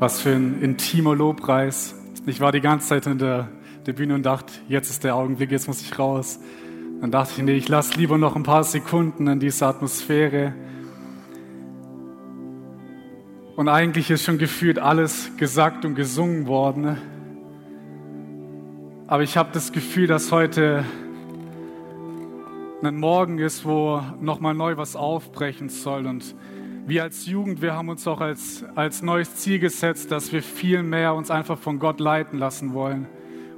Was für ein intimer Lobpreis. Ich war die ganze Zeit in der, der Bühne und dachte, jetzt ist der Augenblick, jetzt muss ich raus. Dann dachte ich, nee, ich lasse lieber noch ein paar Sekunden in dieser Atmosphäre. Und eigentlich ist schon gefühlt alles gesagt und gesungen worden. Aber ich habe das Gefühl, dass heute ein Morgen ist, wo nochmal neu was aufbrechen soll. Und wir als Jugend, wir haben uns auch als, als neues Ziel gesetzt, dass wir viel mehr uns einfach von Gott leiten lassen wollen.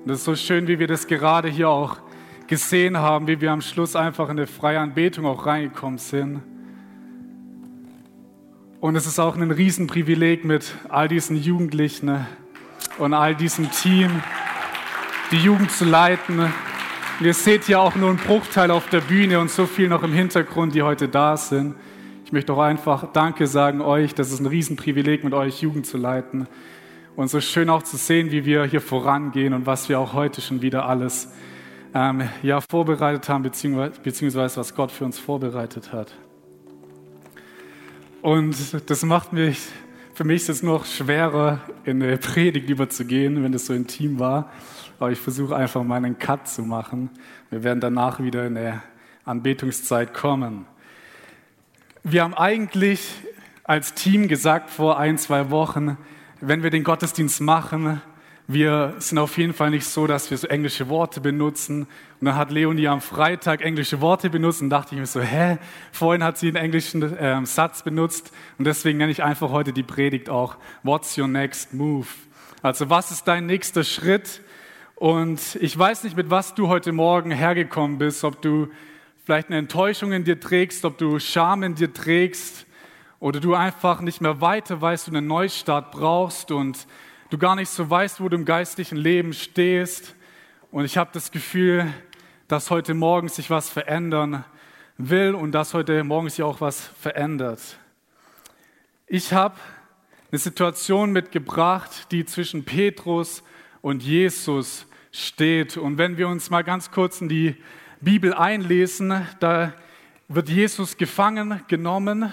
Und es ist so schön, wie wir das gerade hier auch gesehen haben, wie wir am Schluss einfach in eine freie Anbetung auch reingekommen sind. Und es ist auch ein Riesenprivileg mit all diesen Jugendlichen und all diesem Team, die Jugend zu leiten. Und ihr seht hier auch nur einen Bruchteil auf der Bühne und so viel noch im Hintergrund, die heute da sind. Ich möchte auch einfach Danke sagen euch. Das ist ein Riesenprivileg, mit euch Jugend zu leiten. Und so schön auch zu sehen, wie wir hier vorangehen und was wir auch heute schon wieder alles ähm, ja, vorbereitet haben, beziehungsweise, beziehungsweise was Gott für uns vorbereitet hat. Und das macht mich, für mich ist es noch schwerer, in eine Predigt überzugehen, wenn es so intim war. Aber ich versuche einfach mal einen Cut zu machen. Wir werden danach wieder in eine Anbetungszeit kommen. Wir haben eigentlich als Team gesagt vor ein, zwei Wochen, wenn wir den Gottesdienst machen, wir sind auf jeden Fall nicht so, dass wir so englische Worte benutzen. Und dann hat Leonie am Freitag englische Worte benutzt und dachte ich mir so, hä? Vorhin hat sie einen englischen äh, Satz benutzt und deswegen nenne ich einfach heute die Predigt auch What's your next move? Also was ist dein nächster Schritt? Und ich weiß nicht, mit was du heute Morgen hergekommen bist, ob du vielleicht eine Enttäuschung in dir trägst, ob du Scham in dir trägst oder du einfach nicht mehr weiter weißt, du einen Neustart brauchst und du gar nicht so weißt, wo du im geistlichen Leben stehst. Und ich habe das Gefühl, dass heute Morgen sich was verändern will und dass heute Morgen sich auch was verändert. Ich habe eine Situation mitgebracht, die zwischen Petrus und Jesus steht. Und wenn wir uns mal ganz kurz in die Bibel einlesen, da wird Jesus gefangen genommen.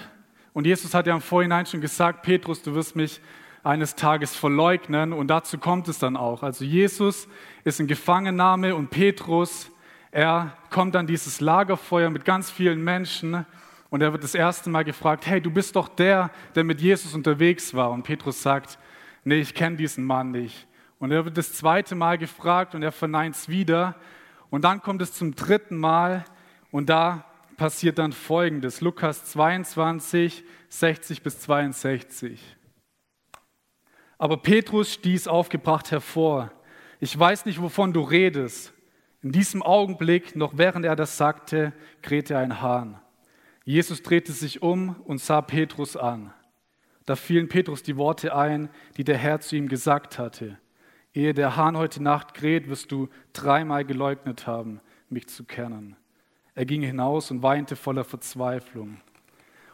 Und Jesus hat ja im Vorhinein schon gesagt, Petrus, du wirst mich eines Tages verleugnen. Und dazu kommt es dann auch. Also Jesus ist in Gefangennahme und Petrus, er kommt an dieses Lagerfeuer mit ganz vielen Menschen und er wird das erste Mal gefragt, hey, du bist doch der, der mit Jesus unterwegs war. Und Petrus sagt, nee, ich kenne diesen Mann nicht. Und er wird das zweite Mal gefragt und er verneint es wieder. Und dann kommt es zum dritten Mal und da passiert dann Folgendes. Lukas 22, 60 bis 62. Aber Petrus stieß aufgebracht hervor. Ich weiß nicht, wovon du redest. In diesem Augenblick, noch während er das sagte, krähte ein Hahn. Jesus drehte sich um und sah Petrus an. Da fielen Petrus die Worte ein, die der Herr zu ihm gesagt hatte. Ehe der Hahn heute Nacht kräht, wirst du dreimal geleugnet haben, mich zu kennen. Er ging hinaus und weinte voller Verzweiflung.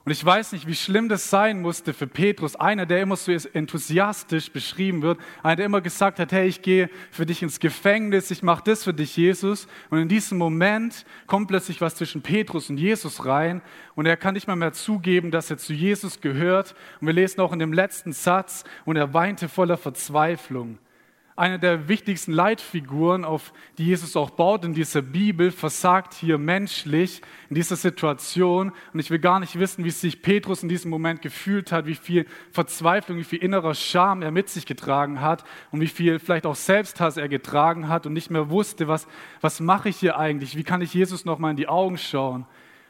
Und ich weiß nicht, wie schlimm das sein musste für Petrus, einer, der immer so enthusiastisch beschrieben wird, einer, der immer gesagt hat, hey, ich gehe für dich ins Gefängnis, ich mache das für dich, Jesus. Und in diesem Moment kommt plötzlich was zwischen Petrus und Jesus rein und er kann nicht mal mehr zugeben, dass er zu Jesus gehört. Und wir lesen auch in dem letzten Satz, und er weinte voller Verzweiflung eine der wichtigsten Leitfiguren, auf die Jesus auch baut in dieser Bibel, versagt hier menschlich in dieser Situation. Und ich will gar nicht wissen, wie sich Petrus in diesem Moment gefühlt hat, wie viel Verzweiflung, wie viel innerer Scham er mit sich getragen hat und wie viel vielleicht auch Selbsthass er getragen hat und nicht mehr wusste, was, was mache ich hier eigentlich? Wie kann ich Jesus noch mal in die Augen schauen?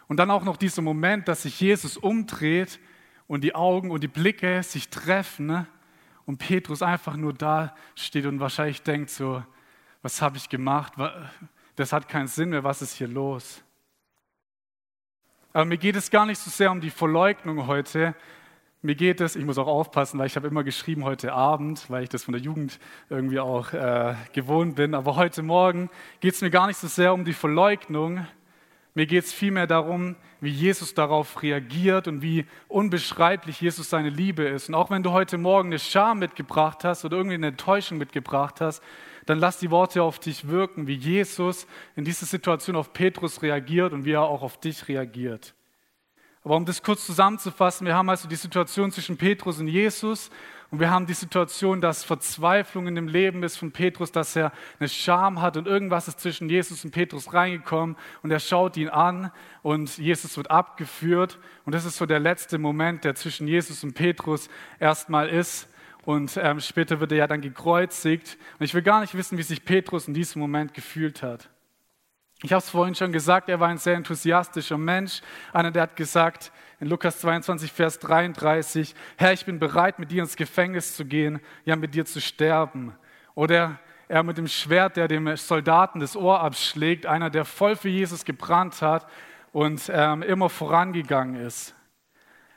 Und dann auch noch dieser Moment, dass sich Jesus umdreht und die Augen und die Blicke sich treffen. Ne? Und Petrus einfach nur da steht und wahrscheinlich denkt so, was habe ich gemacht? Das hat keinen Sinn mehr, was ist hier los? Aber mir geht es gar nicht so sehr um die Verleugnung heute. Mir geht es, ich muss auch aufpassen, weil ich habe immer geschrieben heute Abend, weil ich das von der Jugend irgendwie auch äh, gewohnt bin. Aber heute Morgen geht es mir gar nicht so sehr um die Verleugnung, mir geht es vielmehr darum, wie Jesus darauf reagiert und wie unbeschreiblich Jesus seine Liebe ist. Und auch wenn du heute Morgen eine Scham mitgebracht hast oder irgendwie eine Enttäuschung mitgebracht hast, dann lass die Worte auf dich wirken, wie Jesus in dieser Situation auf Petrus reagiert und wie er auch auf dich reagiert. Aber um das kurz zusammenzufassen, wir haben also die Situation zwischen Petrus und Jesus, Und wir haben die Situation, dass Verzweiflung in dem Leben ist von Petrus, dass er eine Scham hat und irgendwas ist zwischen Jesus und Petrus reingekommen und er schaut ihn an und Jesus wird abgeführt. Und das ist so der letzte Moment, der zwischen Jesus und Petrus erstmal ist. Und ähm, später wird er ja dann gekreuzigt. Und ich will gar nicht wissen, wie sich Petrus in diesem Moment gefühlt hat. Ich habe es vorhin schon gesagt, er war ein sehr enthusiastischer Mensch. Einer, der hat gesagt in Lukas 22, Vers 33, Herr, ich bin bereit, mit dir ins Gefängnis zu gehen, ja, mit dir zu sterben. Oder er mit dem Schwert, der dem Soldaten das Ohr abschlägt, einer, der voll für Jesus gebrannt hat und ähm, immer vorangegangen ist.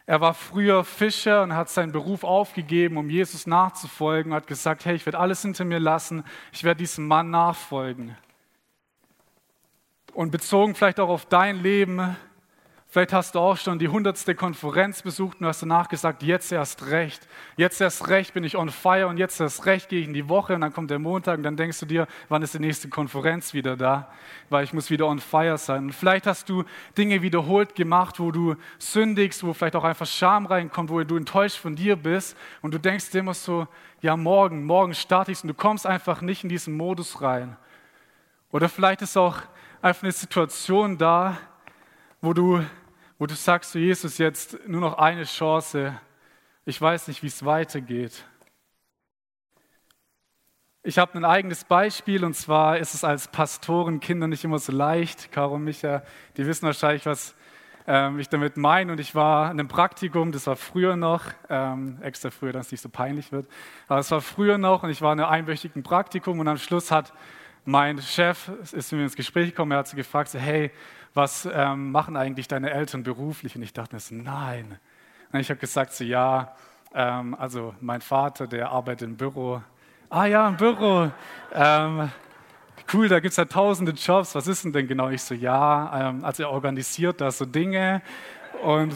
Er war früher Fischer und hat seinen Beruf aufgegeben, um Jesus nachzufolgen, hat gesagt, hey, ich werde alles hinter mir lassen, ich werde diesem Mann nachfolgen. Und bezogen vielleicht auch auf dein Leben, vielleicht hast du auch schon die hundertste Konferenz besucht und hast danach gesagt, jetzt erst recht, jetzt erst recht bin ich on fire und jetzt erst recht gehe ich in die Woche und dann kommt der Montag und dann denkst du dir, wann ist die nächste Konferenz wieder da, weil ich muss wieder on fire sein. Und vielleicht hast du Dinge wiederholt gemacht, wo du sündigst, wo vielleicht auch einfach Scham reinkommt, wo du enttäuscht von dir bist und du denkst dir immer so, ja morgen, morgen starte ich und du kommst einfach nicht in diesen Modus rein. Oder vielleicht ist auch einfach eine Situation da, wo du, wo du sagst zu Jesus jetzt nur noch eine Chance. Ich weiß nicht, wie es weitergeht. Ich habe ein eigenes Beispiel und zwar ist es als Pastorenkinder nicht immer so leicht. Caro und Micha, die wissen wahrscheinlich, was ähm, ich damit meine. Und ich war in einem Praktikum, das war früher noch, ähm, extra früher, dass es nicht so peinlich wird. Aber es war früher noch und ich war in einem einwöchigen Praktikum und am Schluss hat mein Chef ist mir ins Gespräch gekommen, er hat sie gefragt, so, hey, was ähm, machen eigentlich deine Eltern beruflich? Und ich dachte mir so, nein. Und ich habe gesagt, so, ja, ähm, also mein Vater, der arbeitet im Büro. Ah ja, im Büro. Ähm, cool, da gibt es ja tausende Jobs. Was ist denn denn genau? Ich so, ja, ähm, also er organisiert da so Dinge. Und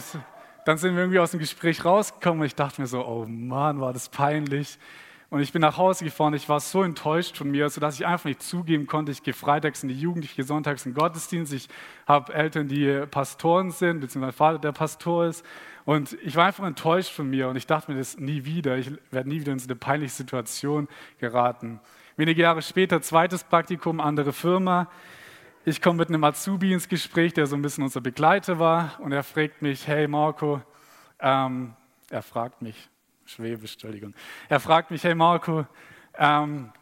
dann sind wir irgendwie aus dem Gespräch rausgekommen und ich dachte mir so, oh Mann, war das peinlich. Und ich bin nach Hause gefahren, ich war so enttäuscht von mir, sodass ich einfach nicht zugeben konnte, ich gehe freitags in die Jugend, ich gehe sonntags in den Gottesdienst, ich habe Eltern, die Pastoren sind, beziehungsweise mein Vater, der Pastor ist. Und ich war einfach enttäuscht von mir und ich dachte mir das nie wieder, ich werde nie wieder in so eine peinliche Situation geraten. Wenige Jahre später, zweites Praktikum, andere Firma. Ich komme mit einem Azubi ins Gespräch, der so ein bisschen unser Begleiter war und er fragt mich, hey Marco, ähm, er fragt mich, Schwäbisch, Entschuldigung. Er fragt mich, hey Marco, ähm,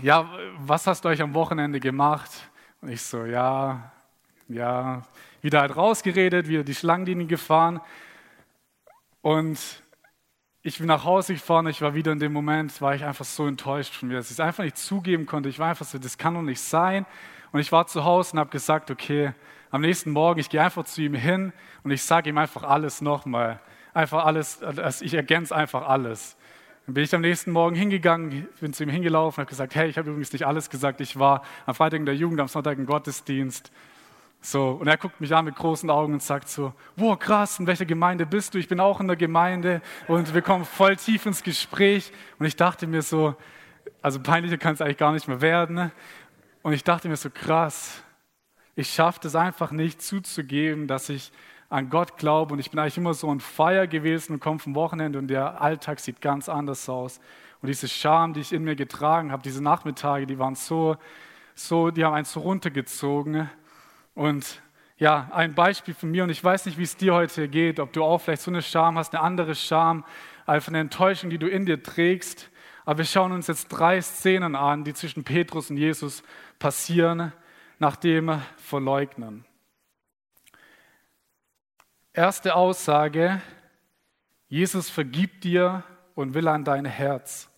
ja, was hast du euch am Wochenende gemacht? Und ich so, ja, ja, wieder halt rausgeredet, wieder die Schlangenlinie gefahren. Und ich bin nach Hause gefahren, ich war wieder in dem Moment, war ich einfach so enttäuscht von mir, dass ich es einfach nicht zugeben konnte. Ich war einfach so, das kann doch nicht sein. Und ich war zu Hause und habe gesagt, okay, am nächsten Morgen, ich gehe einfach zu ihm hin und ich sage ihm einfach alles nochmal einfach alles, also ich ergänze einfach alles. Dann bin ich am nächsten Morgen hingegangen, bin zu ihm hingelaufen, habe gesagt, hey, ich habe übrigens nicht alles gesagt, ich war am Freitag in der Jugend, am Sonntag im Gottesdienst. So, und er guckt mich an mit großen Augen und sagt so, wow, krass, in welcher Gemeinde bist du? Ich bin auch in der Gemeinde und wir kommen voll tief ins Gespräch. Und ich dachte mir so, also peinlicher kann es eigentlich gar nicht mehr werden. Und ich dachte mir so, krass, ich schaffe es einfach nicht zuzugeben, dass ich an Gott glaube und ich bin eigentlich immer so ein Feier gewesen und komme vom Wochenende und der Alltag sieht ganz anders aus. Und diese Scham, die ich in mir getragen habe, diese Nachmittage, die waren so, so, die haben einen so runtergezogen. Und ja, ein Beispiel von mir und ich weiß nicht, wie es dir heute geht, ob du auch vielleicht so eine Scham hast, eine andere Scham, einfach eine Enttäuschung, die du in dir trägst. Aber wir schauen uns jetzt drei Szenen an, die zwischen Petrus und Jesus passieren, nach dem Verleugnen. Erste Aussage, Jesus vergibt dir und will an dein Herz.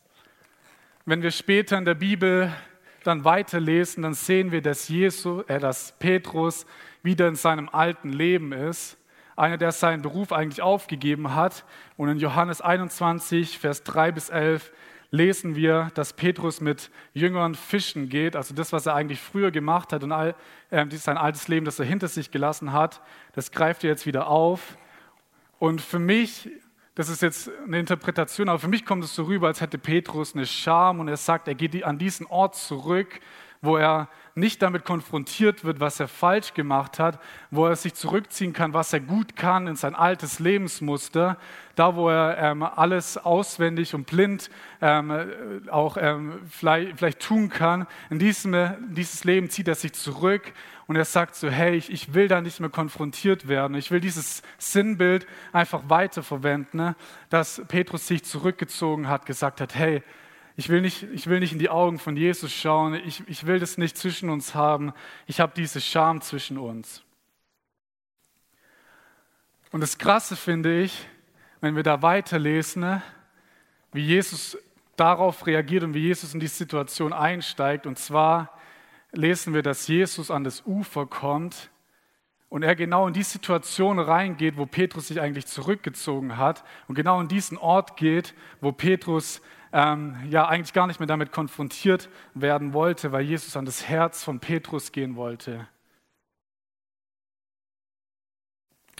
Wenn wir später in der Bibel dann weiterlesen, dann sehen wir, dass, Jesus, äh, dass Petrus wieder in seinem alten Leben ist. Einer, der seinen Beruf eigentlich aufgegeben hat. Und in Johannes 21, Vers 3 bis 11 lesen wir, dass Petrus mit Jüngern fischen geht, also das, was er eigentlich früher gemacht hat und all, äh, sein altes Leben, das er hinter sich gelassen hat, das greift er jetzt wieder auf. Und für mich, das ist jetzt eine Interpretation, aber für mich kommt es so rüber, als hätte Petrus eine Scham und er sagt, er geht an diesen Ort zurück, wo er nicht damit konfrontiert wird, was er falsch gemacht hat, wo er sich zurückziehen kann, was er gut kann in sein altes Lebensmuster, da wo er ähm, alles auswendig und blind ähm, auch ähm, vielleicht, vielleicht, tun kann. In diesem in dieses Leben zieht er sich zurück und er sagt so, hey, ich, ich will da nicht mehr konfrontiert werden. Ich will dieses Sinnbild einfach weiterverwenden, ne? dass Petrus sich zurückgezogen hat, gesagt hat, hey, ich will nicht, ich will nicht in die Augen von Jesus schauen. Ich, ich will das nicht zwischen uns haben. Ich habe diese Scham zwischen uns. Und das Krasse finde ich, wenn wir da weiterlesen, wie Jesus darauf reagiert und wie Jesus in die Situation einsteigt. Und zwar lesen wir, dass Jesus an das Ufer kommt und er genau in die Situation reingeht, wo Petrus sich eigentlich zurückgezogen hat und genau in diesen Ort geht, wo Petrus ähm, ja eigentlich gar nicht mehr damit konfrontiert werden wollte, weil Jesus an das Herz von Petrus gehen wollte.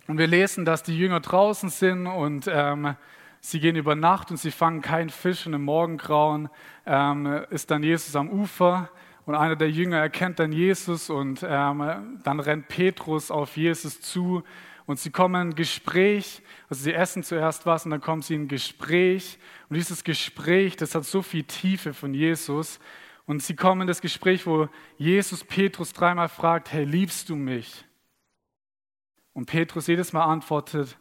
Und wir lesen, dass die Jünger draußen sind und ähm, sie gehen über Nacht und sie fangen keinen Fisch und im Morgengrauen ähm, ist dann Jesus am Ufer und einer der Jünger erkennt dann Jesus und ähm, dann rennt Petrus auf Jesus zu und sie kommen in ein Gespräch, also sie essen zuerst was und dann kommen sie in ein Gespräch. Und dieses Gespräch, das hat so viel Tiefe von Jesus. Und sie kommen in das Gespräch, wo Jesus Petrus dreimal fragt, hey, liebst du mich? Und Petrus jedes Mal antwortet,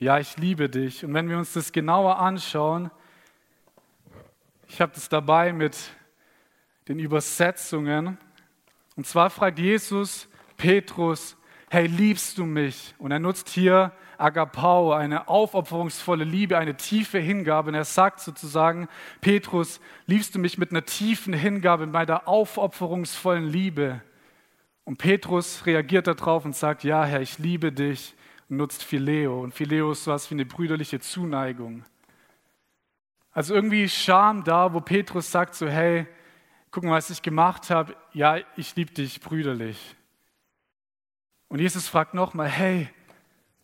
ja, ich liebe dich. Und wenn wir uns das genauer anschauen, ich habe das dabei mit den Übersetzungen. Und zwar fragt Jesus Petrus, hey, liebst du mich? Und er nutzt hier Agapau, eine aufopferungsvolle Liebe, eine tiefe Hingabe. Und er sagt sozusagen, Petrus, liebst du mich mit einer tiefen Hingabe, mit meiner aufopferungsvollen Liebe? Und Petrus reagiert darauf und sagt, ja, Herr, ich liebe dich und nutzt Phileo. Und Phileo ist so was wie eine brüderliche Zuneigung. Also irgendwie Scham da, wo Petrus sagt so, hey, guck mal, was ich gemacht habe. Ja, ich liebe dich brüderlich. Und Jesus fragt nochmal, hey,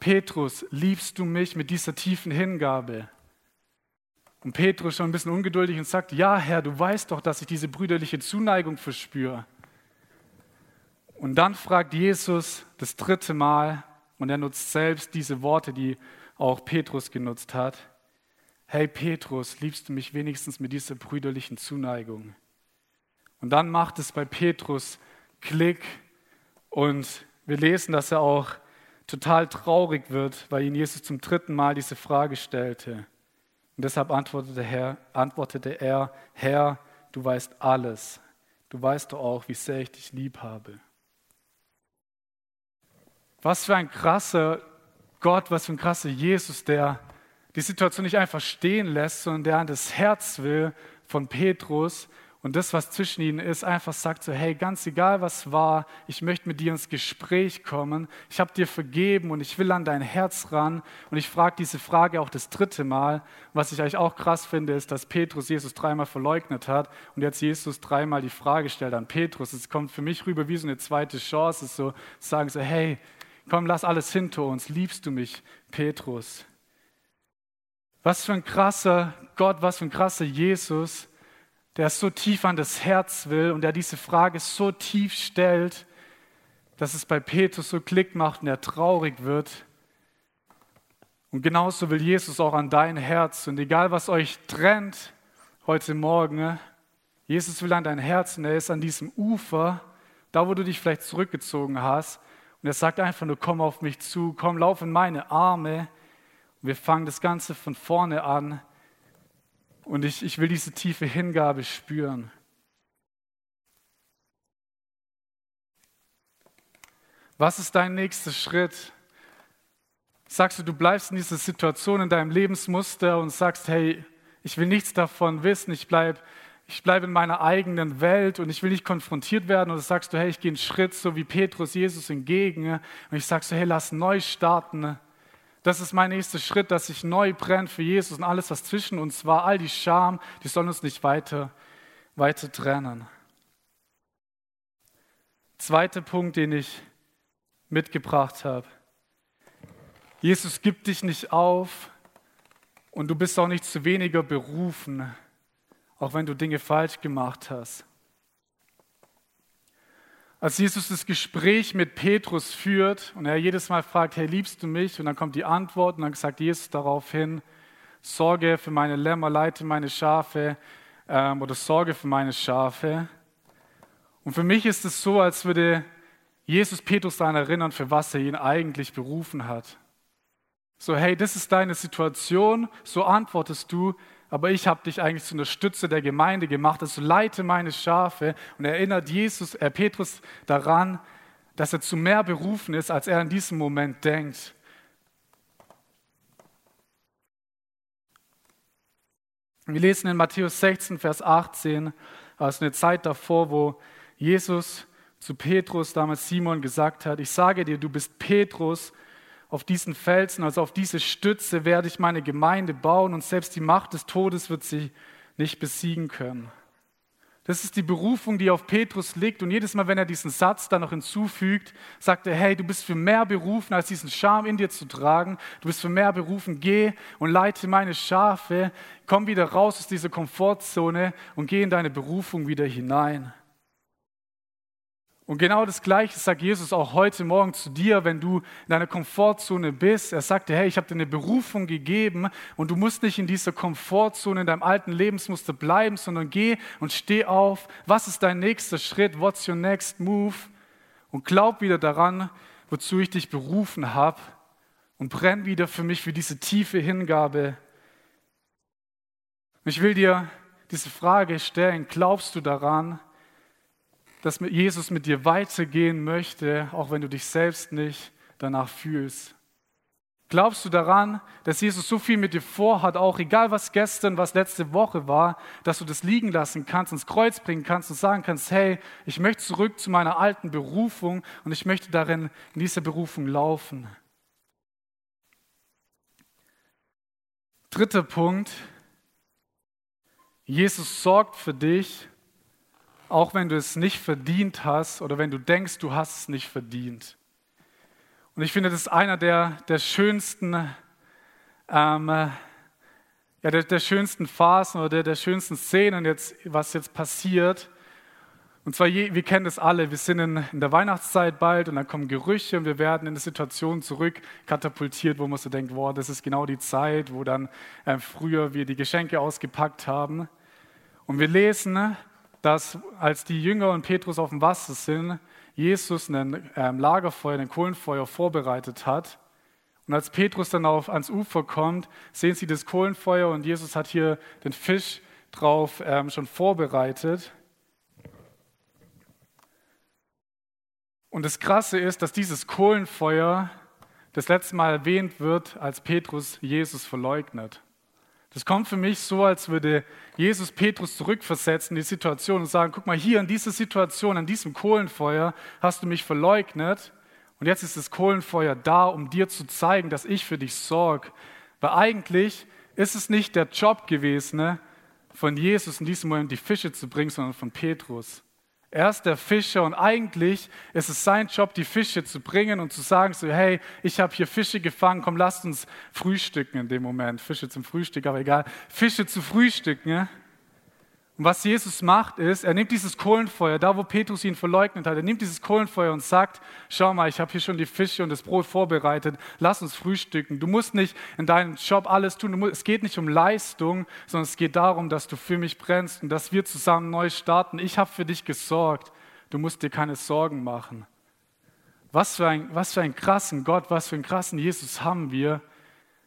Petrus, liebst du mich mit dieser tiefen Hingabe? Und Petrus schon ein bisschen ungeduldig und sagt, ja Herr, du weißt doch, dass ich diese brüderliche Zuneigung verspüre. Und dann fragt Jesus das dritte Mal, und er nutzt selbst diese Worte, die auch Petrus genutzt hat. Hey Petrus, liebst du mich wenigstens mit dieser brüderlichen Zuneigung? Und dann macht es bei Petrus Klick und wir lesen, dass er auch total traurig wird, weil ihn Jesus zum dritten Mal diese Frage stellte. Und deshalb antwortete, Herr, antwortete er, Herr, du weißt alles. Du weißt doch auch, wie sehr ich dich lieb habe. Was für ein krasser Gott, was für ein krasser Jesus, der die Situation nicht einfach stehen lässt, sondern der an das Herz will von Petrus und das, was zwischen ihnen ist, einfach sagt so, hey, ganz egal was war, ich möchte mit dir ins Gespräch kommen, ich habe dir vergeben und ich will an dein Herz ran. Und ich frage diese Frage auch das dritte Mal. Was ich eigentlich auch krass finde, ist, dass Petrus Jesus dreimal verleugnet hat und jetzt Jesus dreimal die Frage stellt an Petrus. Es kommt für mich rüber wie so eine zweite Chance, so sagen so, hey, komm, lass alles hinter uns, liebst du mich, Petrus? Was für ein krasser Gott, was für ein krasser Jesus, der so tief an das Herz will und der diese Frage so tief stellt, dass es bei Petrus so Klick macht und er traurig wird. Und genauso will Jesus auch an dein Herz. Und egal, was euch trennt heute Morgen, Jesus will an dein Herz und er ist an diesem Ufer, da wo du dich vielleicht zurückgezogen hast. Und er sagt einfach nur, komm auf mich zu, komm, lauf in meine Arme. Und wir fangen das Ganze von vorne an und ich, ich will diese tiefe Hingabe spüren. Was ist dein nächster Schritt? Sagst du, du bleibst in dieser Situation, in deinem Lebensmuster und sagst, hey, ich will nichts davon wissen, ich bleibe ich bleib in meiner eigenen Welt und ich will nicht konfrontiert werden. Oder sagst du, hey, ich gehe einen Schritt so wie Petrus Jesus entgegen und ich sage so, hey, lass neu starten. Das ist mein nächster Schritt, dass ich neu brenne für Jesus und alles, was zwischen uns war, all die Scham, die sollen uns nicht weiter, weiter trennen. Zweiter Punkt, den ich mitgebracht habe. Jesus gibt dich nicht auf und du bist auch nicht zu weniger berufen, auch wenn du Dinge falsch gemacht hast. Als Jesus das Gespräch mit Petrus führt und er jedes Mal fragt, hey, liebst du mich? Und dann kommt die Antwort und dann sagt Jesus daraufhin, sorge für meine Lämmer, leite meine Schafe ähm, oder sorge für meine Schafe. Und für mich ist es so, als würde Jesus Petrus daran erinnern, für was er ihn eigentlich berufen hat. So, hey, das ist deine Situation, so antwortest du, aber ich habe dich eigentlich zu einer Stütze der Gemeinde gemacht, also leite meine Schafe und erinnert Jesus, äh, Petrus daran, dass er zu mehr berufen ist, als er in diesem Moment denkt. Wir lesen in Matthäus 16, Vers 18, aus einer Zeit davor, wo Jesus zu Petrus, damals Simon, gesagt hat, ich sage dir, du bist Petrus, auf diesen Felsen, also auf diese Stütze werde ich meine Gemeinde bauen und selbst die Macht des Todes wird sie nicht besiegen können. Das ist die Berufung, die auf Petrus liegt. Und jedes Mal, wenn er diesen Satz dann noch hinzufügt, sagt er, hey, du bist für mehr berufen, als diesen Scham in dir zu tragen. Du bist für mehr berufen, geh und leite meine Schafe. Komm wieder raus aus dieser Komfortzone und geh in deine Berufung wieder hinein. Und genau das Gleiche sagt Jesus auch heute Morgen zu dir, wenn du in deiner Komfortzone bist. Er sagte, hey, ich habe dir eine Berufung gegeben und du musst nicht in dieser Komfortzone, in deinem alten Lebensmuster bleiben, sondern geh und steh auf. Was ist dein nächster Schritt? What's your next move? Und glaub wieder daran, wozu ich dich berufen habe und brenn wieder für mich, für diese tiefe Hingabe. Ich will dir diese Frage stellen, glaubst du daran, dass Jesus mit dir weitergehen möchte, auch wenn du dich selbst nicht danach fühlst? Glaubst du daran, dass Jesus so viel mit dir vorhat, auch egal was gestern, was letzte Woche war, dass du das liegen lassen kannst, ins Kreuz bringen kannst und sagen kannst, hey, ich möchte zurück zu meiner alten Berufung und ich möchte darin in dieser Berufung laufen? Dritter Punkt. Jesus sorgt für dich auch wenn du es nicht verdient hast oder wenn du denkst, du hast es nicht verdient. Und ich finde, das ist einer der, der schönsten, ähm, ja, der, der, schönsten Phasen oder der, der schönsten Szenen, jetzt, was jetzt passiert. Und zwar, wir kennen das alle, wir sind in, in, der Weihnachtszeit bald und dann kommen Gerüche und wir werden in eine Situation zurück katapultiert, wo man so denkt, wow, das ist genau die Zeit, wo dann äh, früher wir die Geschenke ausgepackt haben. Und wir lesen, dass als die Jünger und Petrus auf dem Wasser sind, Jesus ein ähm, Lagerfeuer, ein Kohlenfeuer vorbereitet hat. Und als Petrus dann auf, ans Ufer kommt, sehen sie das Kohlenfeuer und Jesus hat hier den Fisch drauf ähm, schon vorbereitet. Und das Krasse ist, dass dieses Kohlenfeuer das letzte Mal erwähnt wird, als Petrus Jesus verleugnet. Das kommt für mich so, als würde Jesus Petrus zurückversetzen in die Situation und sagen, guck mal, hier in dieser Situation, an diesem Kohlenfeuer hast du mich verleugnet und jetzt ist das Kohlenfeuer da, um dir zu zeigen, dass ich für dich sorge. Weil eigentlich ist es nicht der Job gewesen, ne, von Jesus in diesem Moment die Fische zu bringen, sondern von Petrus. Er ist der Fischer und eigentlich ist es sein Job, die Fische zu bringen und zu sagen so, hey, ich habe hier Fische gefangen, komm, lasst uns frühstücken in dem Moment. Fische zum Frühstück, aber egal. Fische zu frühstücken. Ja? Und was Jesus macht ist, er nimmt dieses Kohlenfeuer, da wo Petrus ihn verleugnet hat, er nimmt dieses Kohlenfeuer und sagt, schau mal, ich habe hier schon die Fische und das Brot vorbereitet, lass uns frühstücken. Du musst nicht in deinem Job alles tun, musst, es geht nicht um Leistung, sondern es geht darum, dass du für mich brennst und dass wir zusammen neu starten. Ich habe für dich gesorgt, du musst dir keine Sorgen machen. Was für, ein, was für einen krassen Gott, was für einen krassen Jesus haben wir,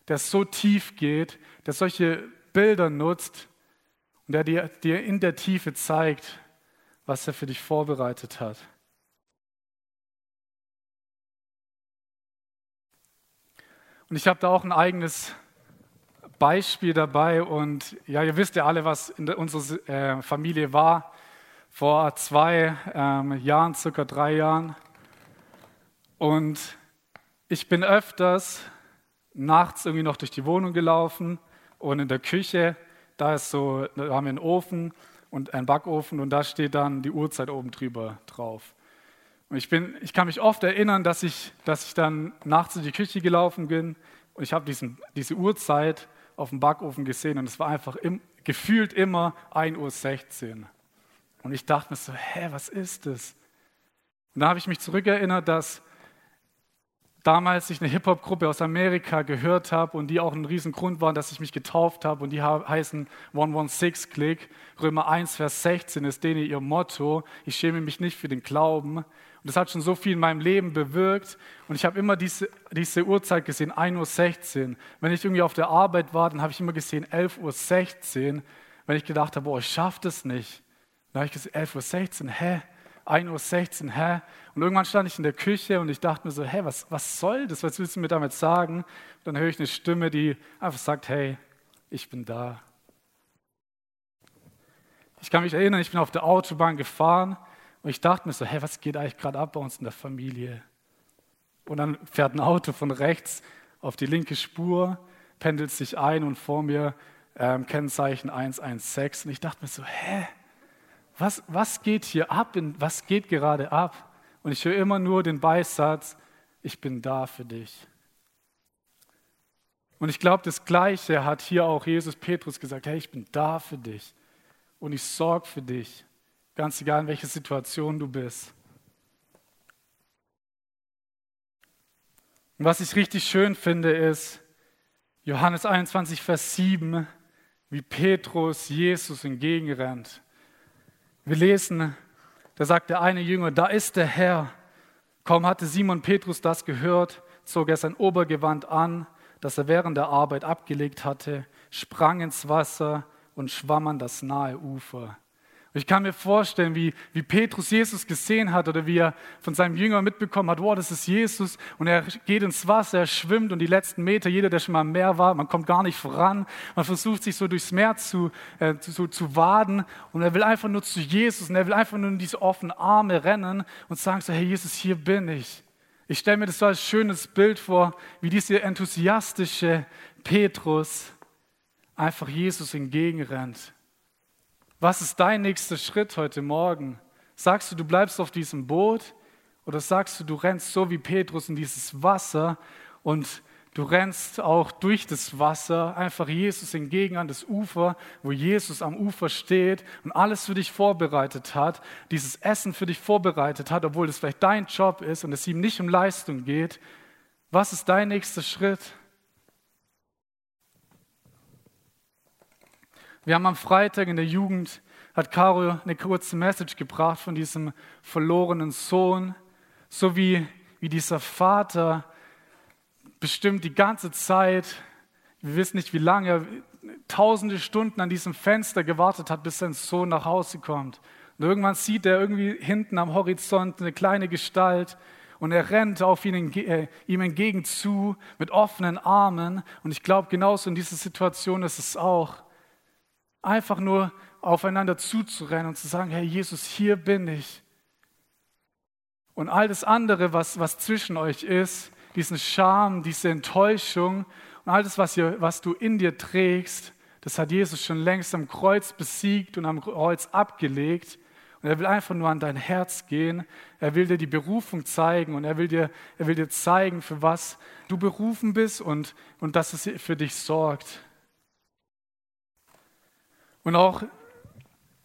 der so tief geht, der solche Bilder nutzt, und der dir, dir in der Tiefe zeigt, was er für dich vorbereitet hat. Und ich habe da auch ein eigenes Beispiel dabei. Und ja, ihr wisst ja alle, was in unserer äh, Familie war vor zwei ähm, Jahren, circa drei Jahren. Und ich bin öfters nachts irgendwie noch durch die Wohnung gelaufen und in der Küche da ist so, da haben wir einen Ofen und einen Backofen und da steht dann die Uhrzeit oben drüber drauf. Und ich, bin, ich kann mich oft erinnern, dass ich, dass ich dann nachts in die Küche gelaufen bin und ich habe diese Uhrzeit auf dem Backofen gesehen und es war einfach im, gefühlt immer 1.16 Uhr. Und ich dachte mir so, hä, was ist das? Und da habe ich mich zurückerinnert, dass damals ich eine Hip-Hop-Gruppe aus Amerika gehört habe und die auch ein Riesengrund waren, dass ich mich getauft habe und die heißen 116 Click. Römer 1, Vers 16 ist denen ihr Motto. Ich schäme mich nicht für den Glauben. Und das hat schon so viel in meinem Leben bewirkt. Und ich habe immer diese, diese Uhrzeit gesehen, 1.16 Uhr. Wenn ich irgendwie auf der Arbeit war, dann habe ich immer gesehen 11.16 Uhr. Wenn ich gedacht habe, boah, ich schaffe das nicht. Dann habe ich gesehen, 11.16 Uhr, hä? 1.16 Uhr, hä? Und irgendwann stand ich in der Küche und ich dachte mir so, hä, was, was soll das? Was willst du mir damit sagen? Und dann höre ich eine Stimme, die einfach sagt, hey, ich bin da. Ich kann mich erinnern, ich bin auf der Autobahn gefahren und ich dachte mir so, hey, was geht eigentlich gerade ab bei uns in der Familie? Und dann fährt ein Auto von rechts auf die linke Spur, pendelt sich ein und vor mir ähm, Kennzeichen 116. Und ich dachte mir so, hä, was, was geht hier ab? Was geht gerade ab? Und ich höre immer nur den Beisatz, ich bin da für dich. Und ich glaube, das Gleiche hat hier auch Jesus Petrus gesagt, hey, ich bin da für dich und ich sorge für dich, ganz egal in welcher Situation du bist. Und was ich richtig schön finde, ist Johannes 21, Vers 7, wie Petrus Jesus entgegenrennt. Wir lesen, da sagt der eine Jünger, da ist der Herr. Kaum hatte Simon Petrus das gehört, zog er sein Obergewand an, das er während der Arbeit abgelegt hatte, sprang ins Wasser und schwamm an das nahe Ufer. Ich kann mir vorstellen, wie, wie Petrus Jesus gesehen hat oder wie er von seinem Jünger mitbekommen hat, wow, das ist Jesus. Und er geht ins Wasser, er schwimmt und die letzten Meter, jeder, der schon mal im Meer war, man kommt gar nicht voran. Man versucht sich so durchs Meer zu, äh, zu, zu waden und er will einfach nur zu Jesus und er will einfach nur in diese offenen Arme rennen und sagen so, hey Jesus, hier bin ich. Ich stelle mir das so als schönes Bild vor, wie dieser enthusiastische Petrus einfach Jesus entgegenrennt was ist dein nächster Schritt heute Morgen? Sagst du, du bleibst auf diesem Boot oder sagst du, du rennst so wie Petrus in dieses Wasser und du rennst auch durch das Wasser einfach Jesus entgegen an das Ufer, wo Jesus am Ufer steht und alles für dich vorbereitet hat, dieses Essen für dich vorbereitet hat, obwohl es vielleicht dein Job ist und es ihm nicht um Leistung geht. Was ist dein nächster Schritt? Wir haben am Freitag in der Jugend, hat Caro eine kurze Message gebracht von diesem verlorenen Sohn, so wie, wie dieser Vater bestimmt die ganze Zeit, wir wissen nicht wie lange, tausende Stunden an diesem Fenster gewartet hat, bis sein Sohn nach Hause kommt. Und irgendwann sieht er irgendwie hinten am Horizont eine kleine Gestalt und er rennt auf ihn, äh, ihm entgegen zu mit offenen Armen. Und ich glaube, genauso in dieser Situation ist es auch. Einfach nur aufeinander zuzurennen und zu sagen, Herr Jesus, hier bin ich. Und all das andere, was, was zwischen euch ist, diesen Scham, diese Enttäuschung und all das, was, ihr, was du in dir trägst, das hat Jesus schon längst am Kreuz besiegt und am Kreuz abgelegt. Und er will einfach nur an dein Herz gehen. Er will dir die Berufung zeigen und er will dir, er will dir zeigen, für was du berufen bist und, und dass es für dich sorgt. Und auch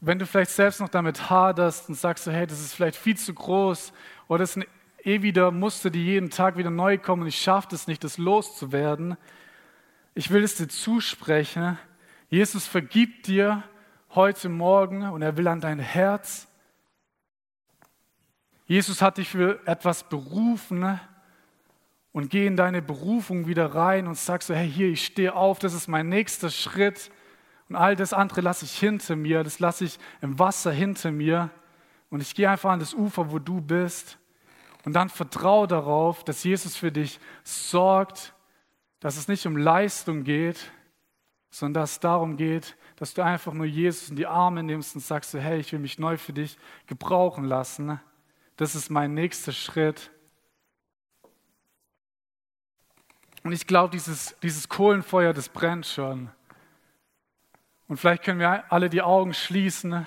wenn du vielleicht selbst noch damit haderst und sagst, so, hey, das ist vielleicht viel zu groß oder das sind eh wieder Muster, die jeden Tag wieder neu kommen und ich schaffe es nicht, das loszuwerden. Ich will es dir zusprechen. Jesus vergibt dir heute Morgen und er will an dein Herz. Jesus hat dich für etwas berufen und geh in deine Berufung wieder rein und sag so, hey, hier, ich stehe auf, das ist mein nächster Schritt. Und all das andere lasse ich hinter mir, das lasse ich im Wasser hinter mir. Und ich gehe einfach an das Ufer, wo du bist. Und dann vertraue darauf, dass Jesus für dich sorgt, dass es nicht um Leistung geht, sondern dass es darum geht, dass du einfach nur Jesus in die Arme nimmst und sagst hey, ich will mich neu für dich gebrauchen lassen. Das ist mein nächster Schritt. Und ich glaube, dieses, dieses Kohlenfeuer, das brennt schon. Und vielleicht können wir alle die Augen schließen.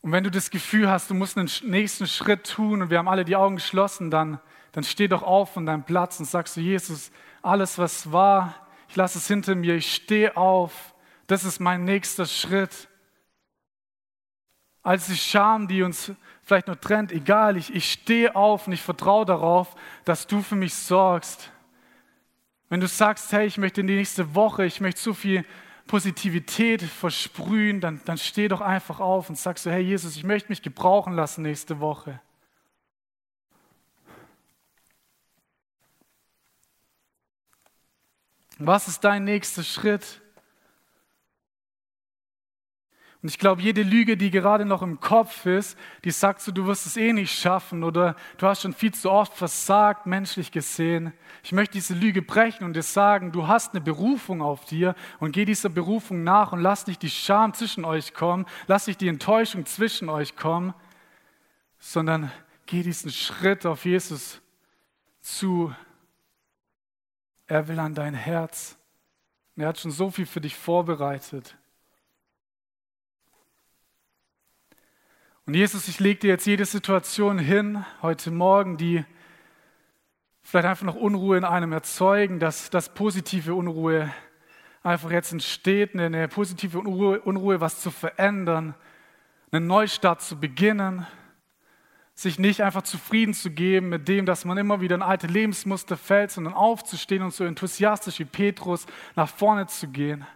Und wenn du das Gefühl hast, du musst einen nächsten Schritt tun und wir haben alle die Augen geschlossen, dann, dann steh doch auf von deinem Platz und sagst du, Jesus, alles was war, ich lasse es hinter mir, ich stehe auf, das ist mein nächster Schritt. als die Scham, die uns vielleicht noch trennt, egal, ich, ich stehe auf und ich vertraue darauf, dass du für mich sorgst. Wenn du sagst, hey, ich möchte in die nächste Woche, ich möchte so viel Positivität versprühen, dann, dann steh doch einfach auf und sag so, hey Jesus, ich möchte mich gebrauchen lassen nächste Woche. Was ist dein nächster Schritt? Und ich glaube, jede Lüge, die gerade noch im Kopf ist, die sagt so, du wirst es eh nicht schaffen oder du hast schon viel zu oft versagt, menschlich gesehen. Ich möchte diese Lüge brechen und dir sagen, du hast eine Berufung auf dir und geh dieser Berufung nach und lass nicht die Scham zwischen euch kommen, lass nicht die Enttäuschung zwischen euch kommen, sondern geh diesen Schritt auf Jesus zu. Er will an dein Herz. Er hat schon so viel für dich vorbereitet. Und Jesus, ich lege dir jetzt jede Situation hin, heute Morgen, die vielleicht einfach noch Unruhe in einem erzeugen, dass, dass positive Unruhe einfach jetzt entsteht, eine, positive Unruhe, Unruhe, was zu verändern, einen Neustart zu beginnen, sich nicht einfach zufrieden zu geben mit dem, dass man immer wieder in alte Lebensmuster fällt, sondern aufzustehen und so enthusiastisch wie Petrus nach vorne zu gehen.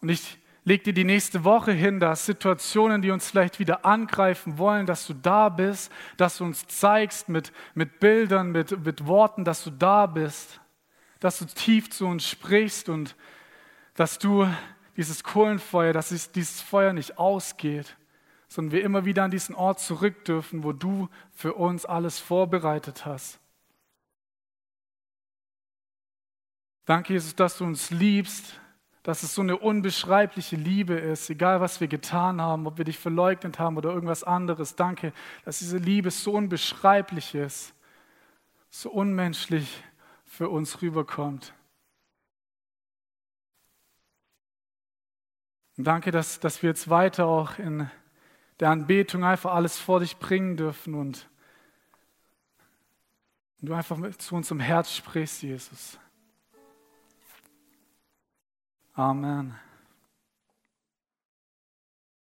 Und ich leg dir die nächste Woche hin, dass Situationen, die uns vielleicht wieder angreifen wollen, dass du da bist, dass du uns zeigst mit, mit Bildern, mit, mit Worten, dass du da bist, dass du tief zu uns sprichst und dass du dieses Kohlenfeuer, dass dieses Feuer nicht ausgeht, sondern wir immer wieder an diesen Ort zurück dürfen, wo du für uns alles vorbereitet hast. Danke, Jesus, dass du uns liebst, dass es so eine unbeschreibliche Liebe ist, egal was wir getan haben, ob wir dich verleugnet haben oder irgendwas anderes. Danke, dass diese Liebe so unbeschreiblich ist, so unmenschlich für uns rüberkommt. Und danke, dass, dass wir jetzt weiter auch in der Anbetung einfach alles vor dich bringen dürfen und du einfach zu unserem Herz sprichst, Jesus. Amen.